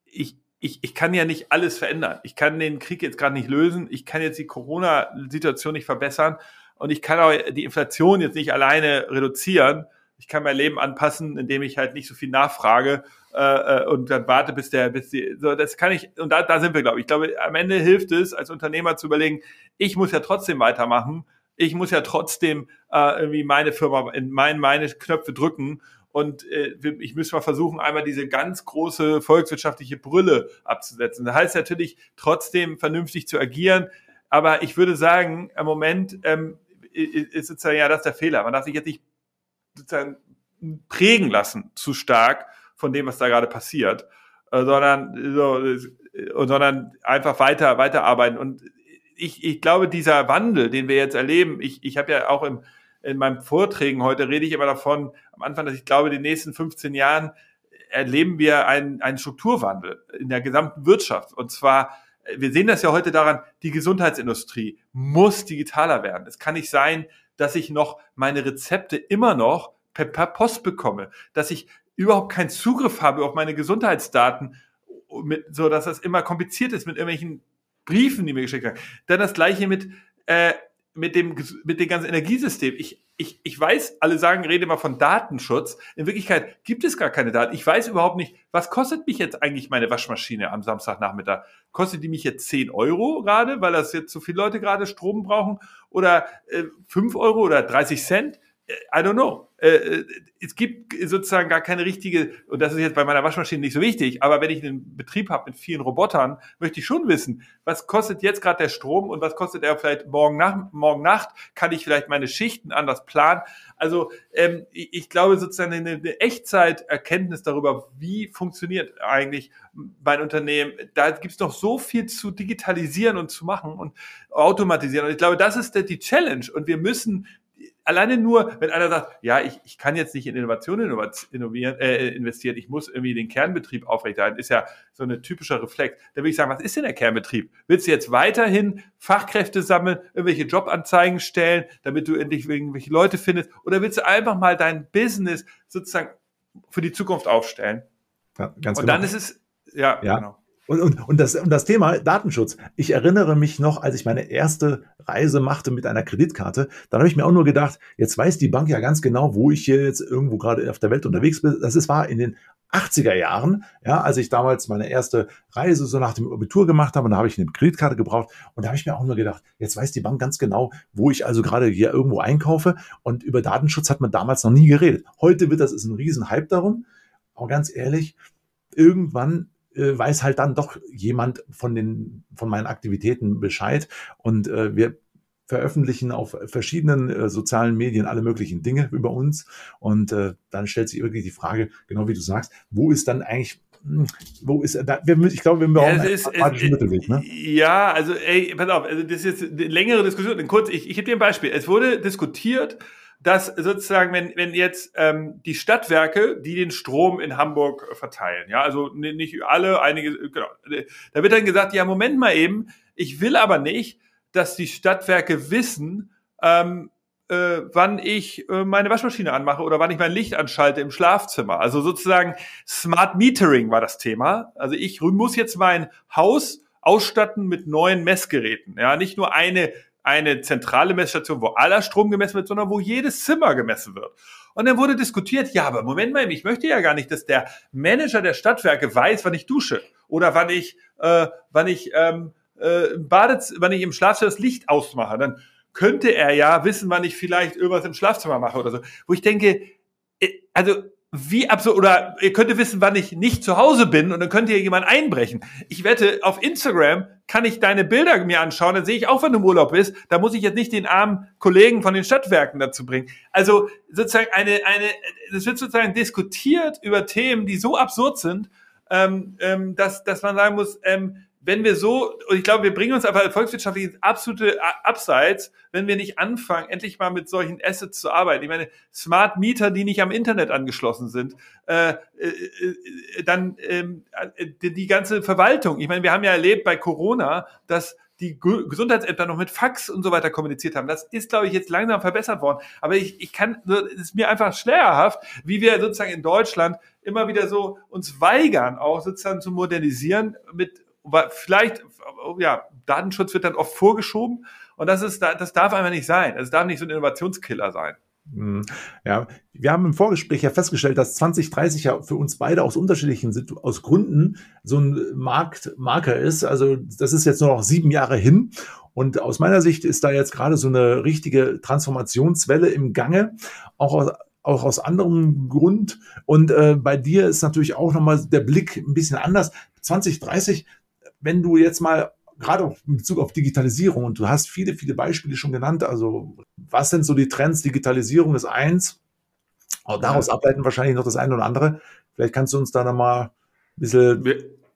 ich, ich, ich kann ja nicht alles verändern. Ich kann den Krieg jetzt gerade nicht lösen. Ich kann jetzt die Corona-Situation nicht verbessern. Und ich kann auch die Inflation jetzt nicht alleine reduzieren ich kann mein Leben anpassen, indem ich halt nicht so viel nachfrage äh, äh, und dann warte, bis der, bis die, so das kann ich, und da, da sind wir, glaube ich. Ich glaube, am Ende hilft es, als Unternehmer zu überlegen, ich muss ja trotzdem weitermachen, ich muss ja trotzdem äh, irgendwie meine Firma in mein, meine Knöpfe drücken und äh, ich muss mal versuchen, einmal diese ganz große volkswirtschaftliche Brille abzusetzen. Das heißt natürlich trotzdem vernünftig zu agieren, aber ich würde sagen, im Moment ähm, ist sozusagen ja das der Fehler. Man darf sich jetzt nicht prägen lassen zu stark von dem, was da gerade passiert, äh, sondern, so, sondern einfach weiter, weiterarbeiten. Und ich, ich glaube, dieser Wandel, den wir jetzt erleben, ich, ich habe ja auch im, in meinen Vorträgen heute rede ich immer davon, am Anfang, dass ich glaube, in den nächsten 15 Jahren erleben wir einen, einen Strukturwandel in der gesamten Wirtschaft. Und zwar, wir sehen das ja heute daran, die Gesundheitsindustrie muss digitaler werden. Es kann nicht sein, dass ich noch meine Rezepte immer noch per, per Post bekomme, dass ich überhaupt keinen Zugriff habe auf meine Gesundheitsdaten, mit, so dass das immer kompliziert ist mit irgendwelchen Briefen, die mir geschickt werden. Dann das gleiche mit äh, mit dem, mit dem ganzen Energiesystem. Ich, ich, ich weiß, alle sagen, rede immer von Datenschutz. In Wirklichkeit gibt es gar keine Daten. Ich weiß überhaupt nicht, was kostet mich jetzt eigentlich meine Waschmaschine am Samstagnachmittag? Kostet die mich jetzt 10 Euro gerade, weil das jetzt so viele Leute gerade Strom brauchen? Oder äh, 5 Euro oder 30 Cent? I don't know. Äh, es gibt sozusagen gar keine richtige, und das ist jetzt bei meiner Waschmaschine nicht so wichtig, aber wenn ich einen Betrieb habe mit vielen Robotern, möchte ich schon wissen, was kostet jetzt gerade der Strom und was kostet er vielleicht morgen, nach, morgen Nacht? Kann ich vielleicht meine Schichten anders planen? Also ähm, ich glaube sozusagen eine, eine Echtzeiterkenntnis darüber, wie funktioniert eigentlich mein Unternehmen. Da gibt es noch so viel zu digitalisieren und zu machen und automatisieren. Und ich glaube, das ist die Challenge. Und wir müssen alleine nur, wenn einer sagt, ja, ich, ich kann jetzt nicht in Innovationen innovieren, äh, investieren, ich muss irgendwie den Kernbetrieb aufrechterhalten, ist ja so ein typischer Reflex. Da würde ich sagen, was ist denn der Kernbetrieb? Willst du jetzt weiterhin Fachkräfte sammeln, irgendwelche Jobanzeigen stellen, damit du endlich irgendwelche Leute findest? Oder willst du einfach mal dein Business sozusagen für die Zukunft aufstellen? Ja, ganz Und genau. dann ist es, ja, ja. genau. Und, und, und, das, und das Thema Datenschutz. Ich erinnere mich noch, als ich meine erste Reise machte mit einer Kreditkarte, dann habe ich mir auch nur gedacht, jetzt weiß die Bank ja ganz genau, wo ich hier jetzt irgendwo gerade auf der Welt unterwegs bin. Das ist, war in den 80er Jahren, ja, als ich damals meine erste Reise so nach dem Abitur gemacht habe, und da habe ich eine Kreditkarte gebraucht und da habe ich mir auch nur gedacht, jetzt weiß die Bank ganz genau, wo ich also gerade hier irgendwo einkaufe und über Datenschutz hat man damals noch nie geredet. Heute wird das ist ein Riesenhype darum, aber ganz ehrlich, irgendwann äh, weiß halt dann doch jemand von den von meinen Aktivitäten Bescheid und äh, wir veröffentlichen auf verschiedenen äh, sozialen Medien alle möglichen Dinge über uns und äh, dann stellt sich wirklich die Frage, genau wie du sagst, wo ist dann eigentlich hm, wo ist da, wir, ich glaube, wir brauchen ja, ist, einen Mittelweg, ne? Ja, also ey, pass auf, also das ist jetzt eine längere Diskussion. Kurz, ich, ich gebe dir ein Beispiel. Es wurde diskutiert, dass sozusagen, wenn, wenn jetzt ähm, die Stadtwerke, die den Strom in Hamburg verteilen, ja, also nicht alle, einige, genau, da wird dann gesagt, ja, Moment mal eben, ich will aber nicht, dass die Stadtwerke wissen, ähm, äh, wann ich äh, meine Waschmaschine anmache oder wann ich mein Licht anschalte im Schlafzimmer. Also sozusagen Smart Metering war das Thema. Also ich muss jetzt mein Haus ausstatten mit neuen Messgeräten. Ja, nicht nur eine eine zentrale Messstation, wo aller Strom gemessen wird, sondern wo jedes Zimmer gemessen wird. Und dann wurde diskutiert, ja, aber Moment mal, ich möchte ja gar nicht, dass der Manager der Stadtwerke weiß, wann ich dusche oder wann ich, äh, wann ich, ähm, äh, Badez wann ich im Schlafzimmer das Licht ausmache. Dann könnte er ja wissen, wann ich vielleicht irgendwas im Schlafzimmer mache oder so. Wo ich denke, äh, also wie absurd, oder ihr könnt wissen, wann ich nicht zu Hause bin und dann könnt ihr jemand einbrechen. Ich wette, auf Instagram kann ich deine Bilder mir anschauen, dann sehe ich auch, wenn du im Urlaub bist. Da muss ich jetzt nicht den armen Kollegen von den Stadtwerken dazu bringen. Also sozusagen eine, eine, es wird sozusagen diskutiert über Themen, die so absurd sind, ähm, ähm, dass, dass man sagen muss, ähm, wenn wir so, und ich glaube, wir bringen uns aber volkswirtschaftlich ins absolute Abseits, wenn wir nicht anfangen, endlich mal mit solchen Assets zu arbeiten. Ich meine, Smart Meter, die nicht am Internet angeschlossen sind, äh, äh, äh dann ähm, äh, die, die ganze Verwaltung. Ich meine, wir haben ja erlebt bei Corona, dass die Gesundheitsämter noch mit Fax und so weiter kommuniziert haben. Das ist, glaube ich, jetzt langsam verbessert worden. Aber ich, ich kann, es ist mir einfach schleierhaft, wie wir sozusagen in Deutschland immer wieder so uns weigern, auch sozusagen zu modernisieren mit vielleicht, ja, Datenschutz wird dann oft vorgeschoben und das ist, das darf einfach nicht sein. Es darf nicht so ein Innovationskiller sein. Hm, ja, wir haben im Vorgespräch ja festgestellt, dass 2030 ja für uns beide aus unterschiedlichen aus Gründen so ein Marktmarker ist. Also das ist jetzt nur noch sieben Jahre hin. Und aus meiner Sicht ist da jetzt gerade so eine richtige Transformationswelle im Gange, auch aus, auch aus anderem Grund. Und äh, bei dir ist natürlich auch nochmal der Blick ein bisschen anders. 2030 wenn du jetzt mal gerade auch in Bezug auf Digitalisierung und du hast viele, viele Beispiele schon genannt, also was sind so die Trends? Digitalisierung ist eins, auch daraus ja. ableiten wahrscheinlich noch das eine oder andere. Vielleicht kannst du uns da nochmal ein bisschen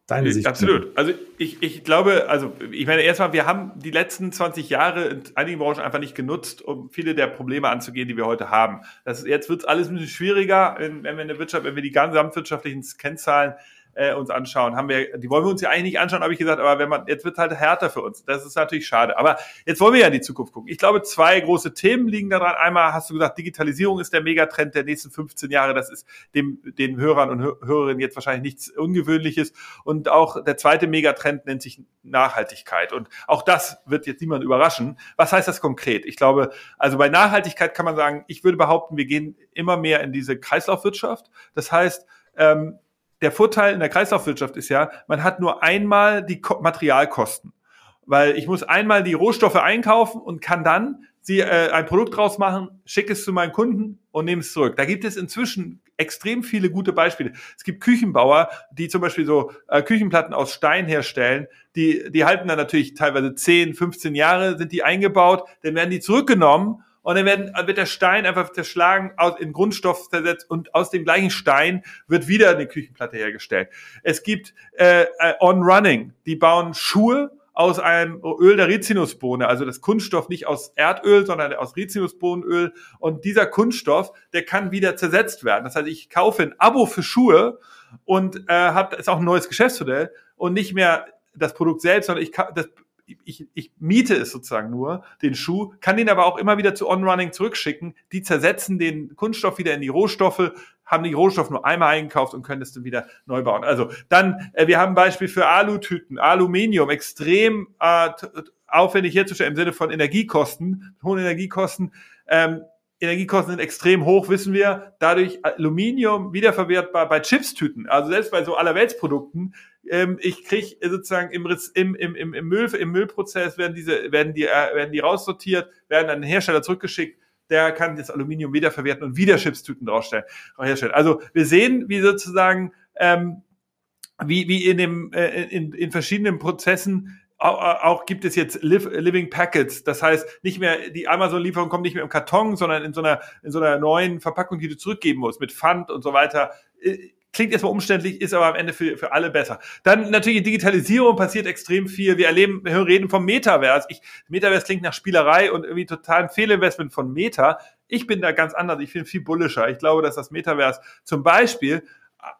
deine Sicht. Absolut. Also ich, ich glaube, also ich meine erstmal, wir haben die letzten 20 Jahre in einigen Branchen einfach nicht genutzt, um viele der Probleme anzugehen, die wir heute haben. Das, jetzt wird es alles ein bisschen schwieriger, wenn, wenn wir in der Wirtschaft, wenn wir die gesamtwirtschaftlichen Kennzahlen äh, uns anschauen. Haben wir, die wollen wir uns ja eigentlich nicht anschauen, habe ich gesagt, aber wenn man, jetzt wird halt härter für uns. Das ist natürlich schade. Aber jetzt wollen wir ja in die Zukunft gucken. Ich glaube, zwei große Themen liegen daran. Einmal hast du gesagt, Digitalisierung ist der Megatrend der nächsten 15 Jahre. Das ist dem, den Hörern und Hörerinnen jetzt wahrscheinlich nichts Ungewöhnliches. Und auch der zweite Megatrend nennt sich Nachhaltigkeit. Und auch das wird jetzt niemand überraschen. Was heißt das konkret? Ich glaube, also bei Nachhaltigkeit kann man sagen, ich würde behaupten, wir gehen immer mehr in diese Kreislaufwirtschaft. Das heißt, ähm, der Vorteil in der Kreislaufwirtschaft ist ja, man hat nur einmal die Materialkosten. Weil ich muss einmal die Rohstoffe einkaufen und kann dann sie äh, ein Produkt draus machen, schicke es zu meinen Kunden und nehme es zurück. Da gibt es inzwischen extrem viele gute Beispiele. Es gibt Küchenbauer, die zum Beispiel so äh, Küchenplatten aus Stein herstellen. Die, die halten dann natürlich teilweise 10, 15 Jahre, sind die eingebaut, dann werden die zurückgenommen und dann werden, wird der Stein einfach zerschlagen, aus, in Grundstoff zersetzt und aus dem gleichen Stein wird wieder eine Küchenplatte hergestellt. Es gibt äh, äh On Running, die bauen Schuhe aus einem Öl der Rizinusbohne, also das Kunststoff nicht aus Erdöl, sondern aus Rizinusbohnenöl. Und dieser Kunststoff, der kann wieder zersetzt werden. Das heißt, ich kaufe ein Abo für Schuhe und äh, habe ist auch ein neues Geschäftsmodell und nicht mehr das Produkt selbst, sondern ich das ich, ich miete es sozusagen nur, den Schuh, kann den aber auch immer wieder zu On-Running zurückschicken. Die zersetzen den Kunststoff wieder in die Rohstoffe, haben die Rohstoffe nur einmal eingekauft und können es dann wieder neu bauen. Also dann, äh, wir haben ein Beispiel für Alutüten, Aluminium, extrem äh, aufwendig herzustellen im Sinne von Energiekosten, hohen Energiekosten. Ähm, Energiekosten sind extrem hoch, wissen wir. Dadurch Aluminium wiederverwertbar bei Chipstüten, also selbst bei so allerweltsprodukten. Ähm, ich kriege sozusagen im, im, im, im, Müll, im Müllprozess werden diese, werden die, äh, werden die raussortiert, werden an den Hersteller zurückgeschickt. Der kann das Aluminium wiederverwerten und wieder Chipstüten draufstellen, herstellen. Also wir sehen, wie sozusagen ähm, wie, wie in, dem, äh, in, in verschiedenen Prozessen auch gibt es jetzt Living Packets, das heißt nicht mehr die Amazon-Lieferung kommt nicht mehr im Karton, sondern in so einer in so einer neuen Verpackung, die du zurückgeben musst mit Pfand und so weiter. Klingt erstmal umständlich, ist aber am Ende für, für alle besser. Dann natürlich Digitalisierung passiert extrem viel. Wir erleben, wir reden vom Metaverse. Ich, Metaverse klingt nach Spielerei und irgendwie total ein Fehlinvestment von Meta. Ich bin da ganz anders. Ich bin viel bullischer. Ich glaube, dass das Metaverse zum Beispiel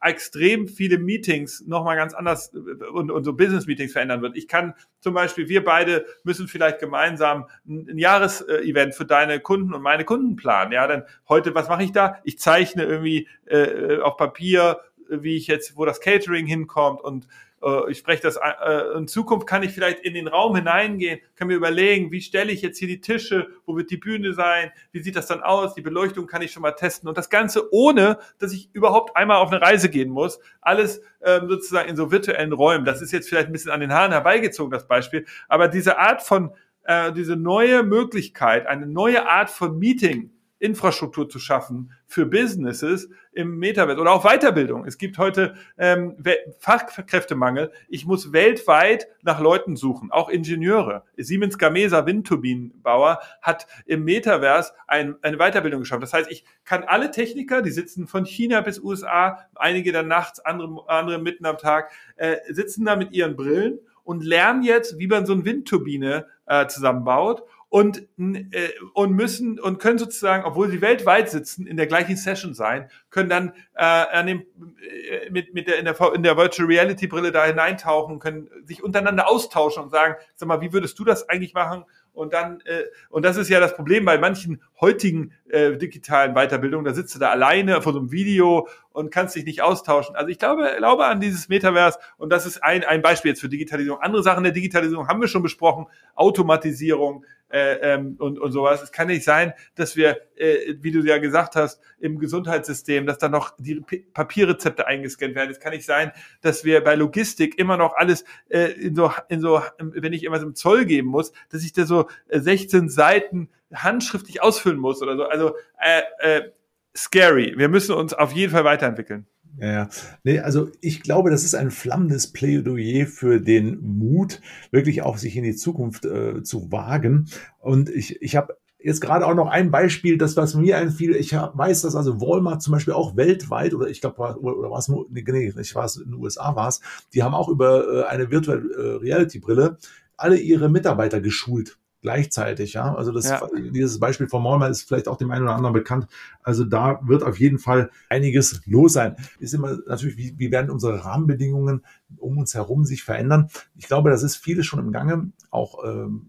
extrem viele Meetings nochmal ganz anders äh, und, und so Business-Meetings verändern wird. Ich kann zum Beispiel, wir beide müssen vielleicht gemeinsam ein Jahresevent für deine Kunden und meine Kunden planen. Ja, dann heute, was mache ich da? Ich zeichne irgendwie äh, auf Papier, wie ich jetzt, wo das Catering hinkommt und äh, ich spreche das, äh, in Zukunft kann ich vielleicht in den Raum hineingehen, kann mir überlegen, wie stelle ich jetzt hier die Tische, wo wird die Bühne sein, wie sieht das dann aus, die Beleuchtung kann ich schon mal testen und das Ganze ohne, dass ich überhaupt einmal auf eine Reise gehen muss, alles ähm, sozusagen in so virtuellen Räumen. Das ist jetzt vielleicht ein bisschen an den Haaren herbeigezogen, das Beispiel, aber diese Art von, äh, diese neue Möglichkeit, eine neue Art von Meeting, Infrastruktur zu schaffen für Businesses im Metaverse oder auch Weiterbildung. Es gibt heute ähm, Fachkräftemangel. Ich muss weltweit nach Leuten suchen, auch Ingenieure. Siemens Gamesa Windturbinenbauer hat im Metaverse ein, eine Weiterbildung geschaffen. Das heißt, ich kann alle Techniker, die sitzen von China bis USA, einige dann nachts, andere, andere mitten am Tag, äh, sitzen da mit ihren Brillen und lernen jetzt, wie man so eine Windturbine äh, zusammenbaut und, äh, und müssen und können sozusagen, obwohl sie weltweit sitzen, in der gleichen Session sein, können dann äh, an dem, äh, mit, mit der, in, der, in der Virtual Reality Brille da hineintauchen, können sich untereinander austauschen und sagen, sag mal, wie würdest du das eigentlich machen? Und dann, äh, und das ist ja das Problem bei manchen heutigen äh, digitalen Weiterbildungen, da sitzt du da alleine vor so einem Video und kannst dich nicht austauschen. Also ich glaube, glaube an dieses Metaverse und das ist ein, ein Beispiel jetzt für Digitalisierung. Andere Sachen der Digitalisierung haben wir schon besprochen, Automatisierung, äh, ähm, und, und sowas. Es kann nicht sein, dass wir, äh, wie du ja gesagt hast, im Gesundheitssystem, dass da noch die P Papierrezepte eingescannt werden. Es kann nicht sein, dass wir bei Logistik immer noch alles äh, in so, in so, wenn ich immer im Zoll geben muss, dass ich da so 16 Seiten handschriftlich ausfüllen muss oder so. Also äh, äh, scary. Wir müssen uns auf jeden Fall weiterentwickeln. Ja, ja. Nee, also ich glaube, das ist ein flammendes Plädoyer für den Mut, wirklich auch sich in die Zukunft äh, zu wagen. Und ich, ich habe jetzt gerade auch noch ein Beispiel, das was mir einfiel. Ich weiß, dass also Walmart zum Beispiel auch weltweit oder ich glaube oder, oder war nur nee, ich war in den USA war es, die haben auch über äh, eine Virtual äh, Reality Brille alle ihre Mitarbeiter geschult gleichzeitig, ja. Also das, ja. dieses Beispiel von Walmart ist vielleicht auch dem einen oder anderen bekannt. Also da wird auf jeden Fall einiges los sein. Ist immer natürlich, wie, wie werden unsere Rahmenbedingungen um uns herum sich verändern? Ich glaube, das ist vieles schon im Gange. Auch, ähm,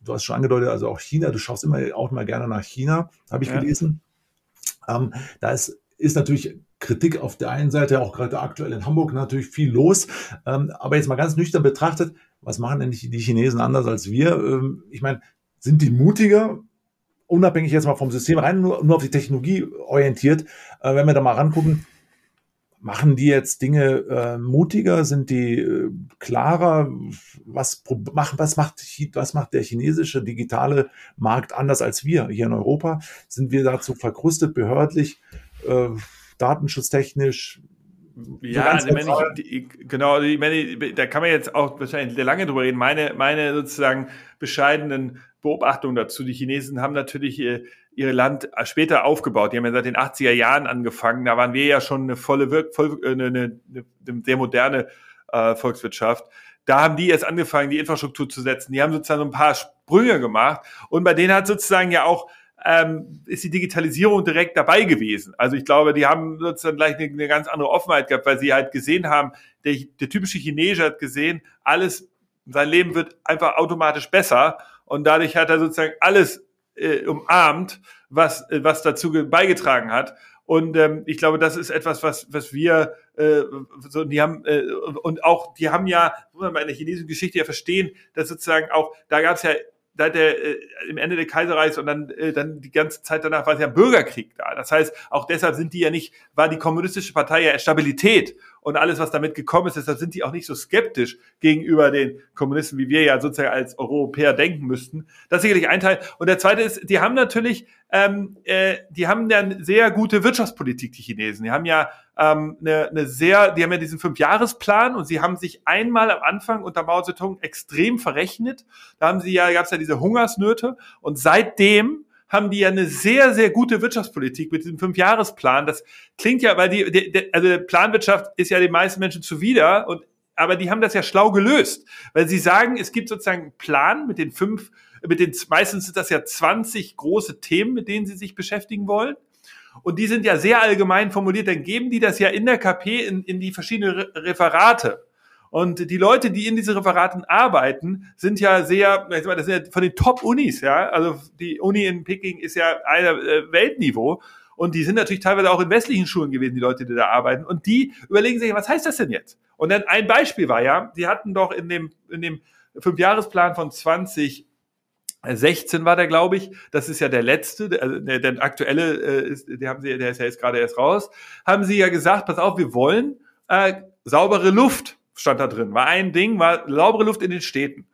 du hast schon angedeutet, also auch China, du schaust immer auch mal gerne nach China, habe ich ja. gelesen. Ähm, da ist, ist natürlich Kritik auf der einen Seite, auch gerade aktuell in Hamburg natürlich viel los. Ähm, aber jetzt mal ganz nüchtern betrachtet, was machen denn die Chinesen anders als wir? Ähm, ich meine, sind die mutiger? Unabhängig jetzt mal vom System rein, nur, nur auf die Technologie orientiert. Äh, wenn wir da mal rangucken, Machen die jetzt Dinge äh, mutiger? Sind die äh, klarer? Was, macht, was, macht, was macht der chinesische digitale Markt anders als wir hier in Europa? Sind wir dazu verkrustet behördlich, datenschutztechnisch? Ja, also wenn ich, genau, ich meine, da kann man jetzt auch wahrscheinlich sehr lange drüber reden. Meine, meine sozusagen bescheidenen Beobachtungen dazu. Die Chinesen haben natürlich äh, ihr Land später aufgebaut. Die haben ja seit den 80er Jahren angefangen. Da waren wir ja schon eine volle, Wirk voll, äh, eine, eine, eine sehr moderne äh, Volkswirtschaft. Da haben die erst angefangen, die Infrastruktur zu setzen. Die haben sozusagen so ein paar Sprünge gemacht. Und bei denen hat sozusagen ja auch ähm, ist die Digitalisierung direkt dabei gewesen. Also ich glaube, die haben sozusagen gleich eine, eine ganz andere Offenheit gehabt, weil sie halt gesehen haben, der, der typische Chinese hat gesehen, alles, sein Leben wird einfach automatisch besser und dadurch hat er sozusagen alles äh, umarmt, was, äh, was dazu beigetragen hat. Und ähm, ich glaube, das ist etwas, was, was wir äh, so, die haben äh, und auch die haben ja, muss man mal in der chinesischen Geschichte ja verstehen, dass sozusagen auch da gab es ja seit der äh, im Ende der Kaiserreichs und dann äh, dann die ganze Zeit danach war es ja Bürgerkrieg da. Das heißt, auch deshalb sind die ja nicht war die kommunistische Partei ja Stabilität und alles was damit gekommen ist, deshalb sind die auch nicht so skeptisch gegenüber den Kommunisten, wie wir ja sozusagen als Europäer denken müssten. Das ist sicherlich ein Teil und der zweite ist, die haben natürlich ähm, äh, die haben ja eine sehr gute Wirtschaftspolitik die Chinesen. Die haben ja ähm, eine, eine sehr, die haben ja diesen Fünfjahresplan und sie haben sich einmal am Anfang unter Mao Zedong extrem verrechnet. Da haben sie ja, gab es ja diese Hungersnöte und seitdem haben die ja eine sehr, sehr gute Wirtschaftspolitik mit diesem Fünfjahresplan. Das klingt ja, weil die, die also Planwirtschaft ist ja den meisten Menschen zuwider und aber die haben das ja schlau gelöst, weil sie sagen, es gibt sozusagen einen Plan mit den fünf, mit den meistens sind das ja 20 große Themen, mit denen sie sich beschäftigen wollen. Und die sind ja sehr allgemein formuliert, dann geben die das ja in der KP in, in die verschiedenen Re Referate. Und die Leute, die in diese Referaten arbeiten, sind ja sehr, das sind ja von den Top-Unis, ja. Also die Uni in Peking ist ja einer äh, Weltniveau. Und die sind natürlich teilweise auch in westlichen Schulen gewesen, die Leute, die da arbeiten. Und die überlegen sich, was heißt das denn jetzt? Und dann ein Beispiel war ja, die hatten doch in dem, in dem Fünfjahresplan von 20 16 war der, glaube ich. Das ist ja der letzte, also der, der aktuelle, äh, ist, der haben sie, der ist ja jetzt gerade erst raus. Haben sie ja gesagt, pass auf, wir wollen äh, saubere Luft, stand da drin. War ein Ding, war saubere Luft in den Städten.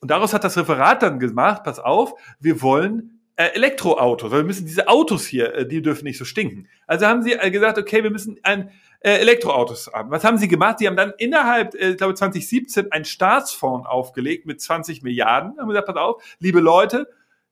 Und daraus hat das Referat dann gemacht, pass auf, wir wollen äh, Elektroautos, weil wir müssen diese Autos hier, äh, die dürfen nicht so stinken. Also haben sie äh, gesagt, okay, wir müssen ein äh, Elektroautos haben. Was haben sie gemacht? Sie haben dann innerhalb, äh, ich glaube 2017, einen Staatsfonds aufgelegt mit 20 Milliarden. Haben gesagt, pass auf, liebe Leute,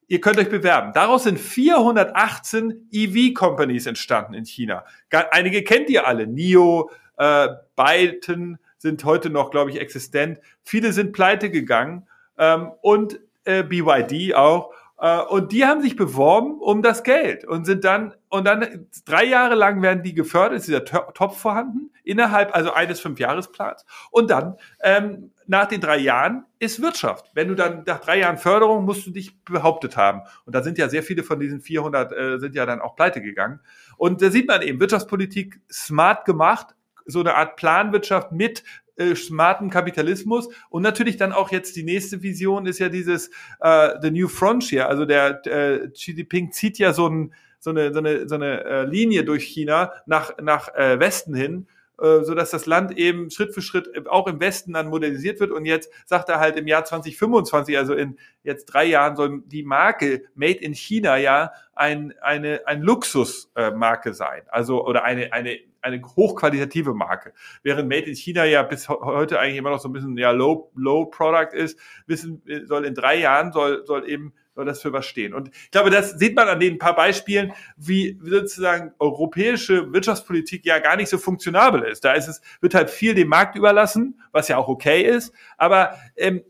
ihr könnt euch bewerben. Daraus sind 418 EV-Companies entstanden in China. Einige kennt ihr alle. NIO, äh, Byton sind heute noch, glaube ich, existent. Viele sind pleite gegangen ähm, und äh, BYD auch. Äh, und die haben sich beworben um das Geld und sind dann, und dann drei Jahre lang werden die gefördert, ist dieser Topf vorhanden, innerhalb also eines Fünfjahresplans. Und dann, ähm, nach den drei Jahren, ist Wirtschaft. Wenn du dann nach drei Jahren Förderung musst du dich behauptet haben. Und da sind ja sehr viele von diesen 400 äh, sind ja dann auch pleite gegangen. Und da sieht man eben Wirtschaftspolitik smart gemacht, so eine Art Planwirtschaft mit äh, smarten Kapitalismus und natürlich dann auch jetzt die nächste Vision ist ja dieses äh, The New Frontier, also der äh, Xi Jinping zieht ja so, ein, so eine, so eine, so eine äh, Linie durch China nach, nach äh, Westen hin, äh, so dass das Land eben Schritt für Schritt auch im Westen dann modernisiert wird. Und jetzt sagt er halt im Jahr 2025, also in jetzt drei Jahren, soll die Marke Made in China ja ein, eine, ein Luxusmarke sein. Also, oder eine, eine eine hochqualitative Marke. Während Made in China ja bis heute eigentlich immer noch so ein bisschen ja low, low Product ist, wissen soll in drei Jahren soll, soll eben soll das für was stehen. Und ich glaube, das sieht man an den paar Beispielen, wie sozusagen europäische Wirtschaftspolitik ja gar nicht so funktionabel ist. Da ist es, wird halt viel dem Markt überlassen, was ja auch okay ist. Aber ähm,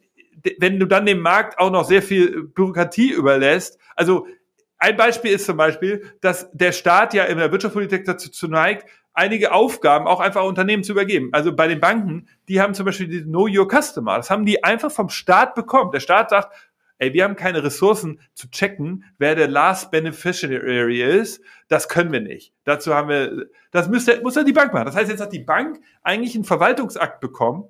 wenn du dann dem Markt auch noch sehr viel Bürokratie überlässt, also ein Beispiel ist zum Beispiel, dass der Staat ja in der Wirtschaftspolitik dazu neigt, einige Aufgaben auch einfach Unternehmen zu übergeben. Also bei den Banken, die haben zum Beispiel die Know Your Customer. Das haben die einfach vom Staat bekommen. Der Staat sagt, ey, wir haben keine Ressourcen zu checken, wer der Last Beneficiary ist. Das können wir nicht. Dazu haben wir, das müsste, muss ja die Bank machen. Das heißt, jetzt hat die Bank eigentlich einen Verwaltungsakt bekommen,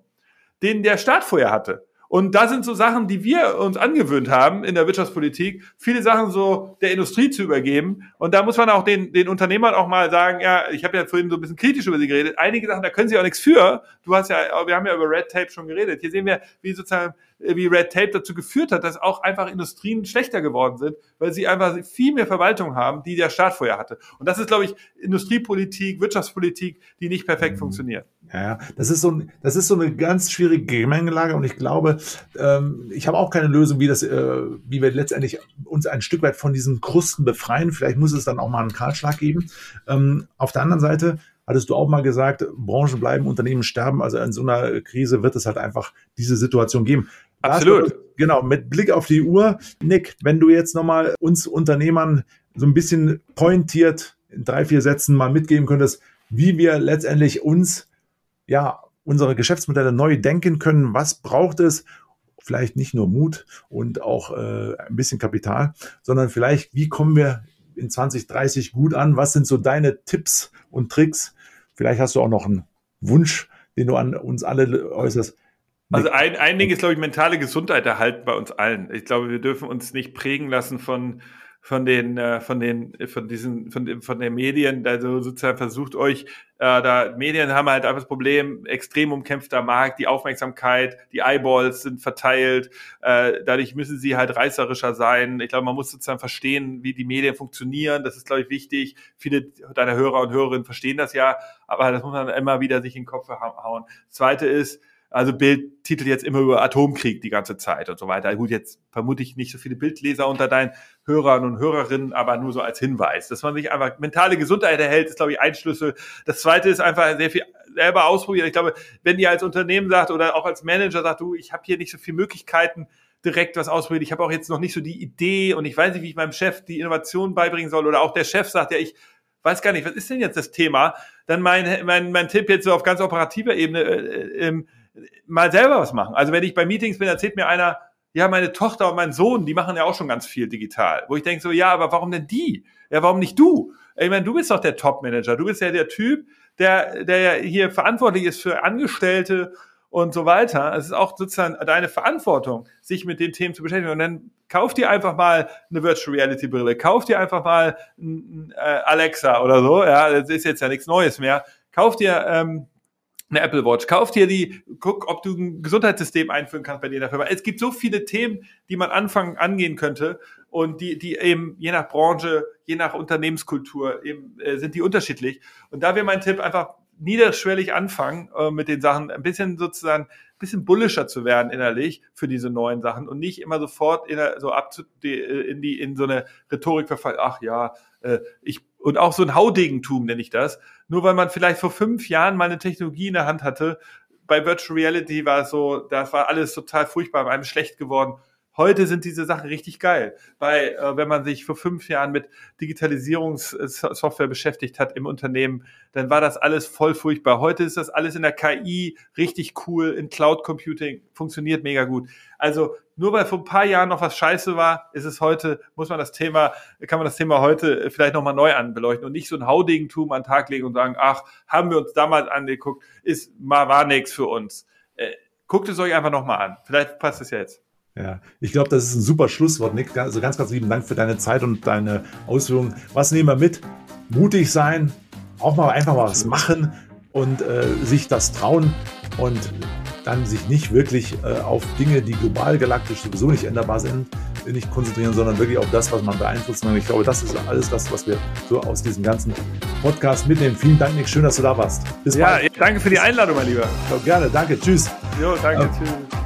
den der Staat vorher hatte. Und da sind so Sachen, die wir uns angewöhnt haben in der Wirtschaftspolitik, viele Sachen so der Industrie zu übergeben. Und da muss man auch den, den Unternehmern auch mal sagen, ja, ich habe ja vorhin so ein bisschen kritisch über sie geredet. Einige Sachen, da können sie auch nichts für. Du hast ja, wir haben ja über Red Tape schon geredet. Hier sehen wir, wie sozusagen wie Red Tape dazu geführt hat, dass auch einfach Industrien schlechter geworden sind, weil sie einfach viel mehr Verwaltung haben, die der Staat vorher hatte. Und das ist, glaube ich, Industriepolitik, Wirtschaftspolitik, die nicht perfekt mhm. funktioniert. Ja, das ist so, ein, das ist so eine ganz schwierige Gemengelage und ich glaube, ähm, ich habe auch keine Lösung, wie das, äh, wie wir letztendlich uns ein Stück weit von diesen Krusten befreien. Vielleicht muss es dann auch mal einen Kahlschlag geben. Ähm, auf der anderen Seite hattest du auch mal gesagt, Branchen bleiben, Unternehmen sterben. Also in so einer Krise wird es halt einfach diese Situation geben. Absolut. genau, mit Blick auf die Uhr. Nick, wenn du jetzt nochmal uns Unternehmern so ein bisschen pointiert in drei, vier Sätzen mal mitgeben könntest, wie wir letztendlich uns, ja, unsere Geschäftsmodelle neu denken können. Was braucht es? Vielleicht nicht nur Mut und auch äh, ein bisschen Kapital, sondern vielleicht, wie kommen wir in 2030 gut an? Was sind so deine Tipps und Tricks? Vielleicht hast du auch noch einen Wunsch, den du an uns alle äußerst. Also ein, ein Ding ist, glaube ich, mentale Gesundheit erhalten bei uns allen. Ich glaube, wir dürfen uns nicht prägen lassen von von den äh, von den von diesen von von den Medien. Also sozusagen versucht euch äh, da Medien haben halt einfach das Problem extrem umkämpfter Markt die Aufmerksamkeit die Eyeballs sind verteilt äh, dadurch müssen sie halt reißerischer sein. Ich glaube man muss sozusagen verstehen wie die Medien funktionieren. Das ist glaube ich wichtig. Viele deiner Hörer und Hörerinnen verstehen das ja aber das muss man immer wieder sich in den Kopf hauen. Das zweite ist also Bild titelt jetzt immer über Atomkrieg die ganze Zeit und so weiter. Gut, jetzt vermute ich nicht so viele Bildleser unter deinen Hörern und Hörerinnen, aber nur so als Hinweis. Dass man sich einfach mentale Gesundheit erhält, ist, glaube ich, ein Schlüssel. Das zweite ist einfach sehr viel selber ausprobieren. Ich glaube, wenn ihr als Unternehmen sagt oder auch als Manager sagt, du, ich habe hier nicht so viele Möglichkeiten, direkt was ausprobieren. Ich habe auch jetzt noch nicht so die Idee und ich weiß nicht, wie ich meinem Chef die Innovation beibringen soll. Oder auch der Chef sagt, ja, ich weiß gar nicht, was ist denn jetzt das Thema? Dann mein, mein, mein Tipp jetzt so auf ganz operativer Ebene, äh, äh, mal selber was machen. Also wenn ich bei Meetings bin, erzählt mir einer, ja, meine Tochter und mein Sohn, die machen ja auch schon ganz viel digital. Wo ich denke so, ja, aber warum denn die? Ja, warum nicht du? Ich meine, du bist doch der Top-Manager. Du bist ja der Typ, der, der hier verantwortlich ist für Angestellte und so weiter. Es ist auch sozusagen deine Verantwortung, sich mit den Themen zu beschäftigen. Und dann kauf dir einfach mal eine Virtual Reality Brille, kauf dir einfach mal ein, äh, Alexa oder so. Ja, das ist jetzt ja nichts Neues mehr. Kauf dir ähm, eine Apple Watch, kauf dir die, guck, ob du ein Gesundheitssystem einführen kannst bei dir der Firma. Es gibt so viele Themen, die man anfangen angehen könnte und die, die eben je nach Branche, je nach Unternehmenskultur eben äh, sind die unterschiedlich. Und da wäre mein Tipp einfach niederschwellig anfangen äh, mit den Sachen, ein bisschen sozusagen, bisschen bullischer zu werden innerlich für diese neuen Sachen und nicht immer sofort in, so ab äh, in die in so eine Rhetorik verfallen. Ach ja, äh, ich und auch so ein Haudegentum nenne ich das. Nur weil man vielleicht vor fünf Jahren mal eine Technologie in der Hand hatte, bei Virtual Reality war es so, das war alles total furchtbar, bei einem schlecht geworden. Heute sind diese Sachen richtig geil. Weil, äh, wenn man sich vor fünf Jahren mit Digitalisierungssoftware beschäftigt hat im Unternehmen, dann war das alles voll furchtbar. Heute ist das alles in der KI richtig cool, in Cloud Computing, funktioniert mega gut. Also nur weil vor ein paar Jahren noch was scheiße war, ist es heute, muss man das Thema, kann man das Thema heute vielleicht nochmal neu anbeleuchten und nicht so ein Haudegentum an den Tag legen und sagen, ach, haben wir uns damals angeguckt, ist, war, war nichts für uns. Äh, guckt es euch einfach nochmal an. Vielleicht passt es ja jetzt. Ja, ich glaube, das ist ein super Schlusswort, Nick. Also ganz, ganz lieben Dank für deine Zeit und deine Ausführungen. Was nehmen wir mit? Mutig sein, auch mal einfach mal was machen und äh, sich das trauen und dann sich nicht wirklich äh, auf Dinge, die global galaktisch sowieso nicht änderbar sind, nicht konzentrieren, sondern wirklich auf das, was man beeinflussen kann. Ich glaube, das ist alles das, was wir so aus diesem ganzen Podcast mitnehmen. Vielen Dank, Nick. Schön, dass du da warst. Bis ja, bald. danke für die Einladung, mein Lieber. Ja, gerne. Danke. Tschüss. Jo, danke. Ja. Tschüss.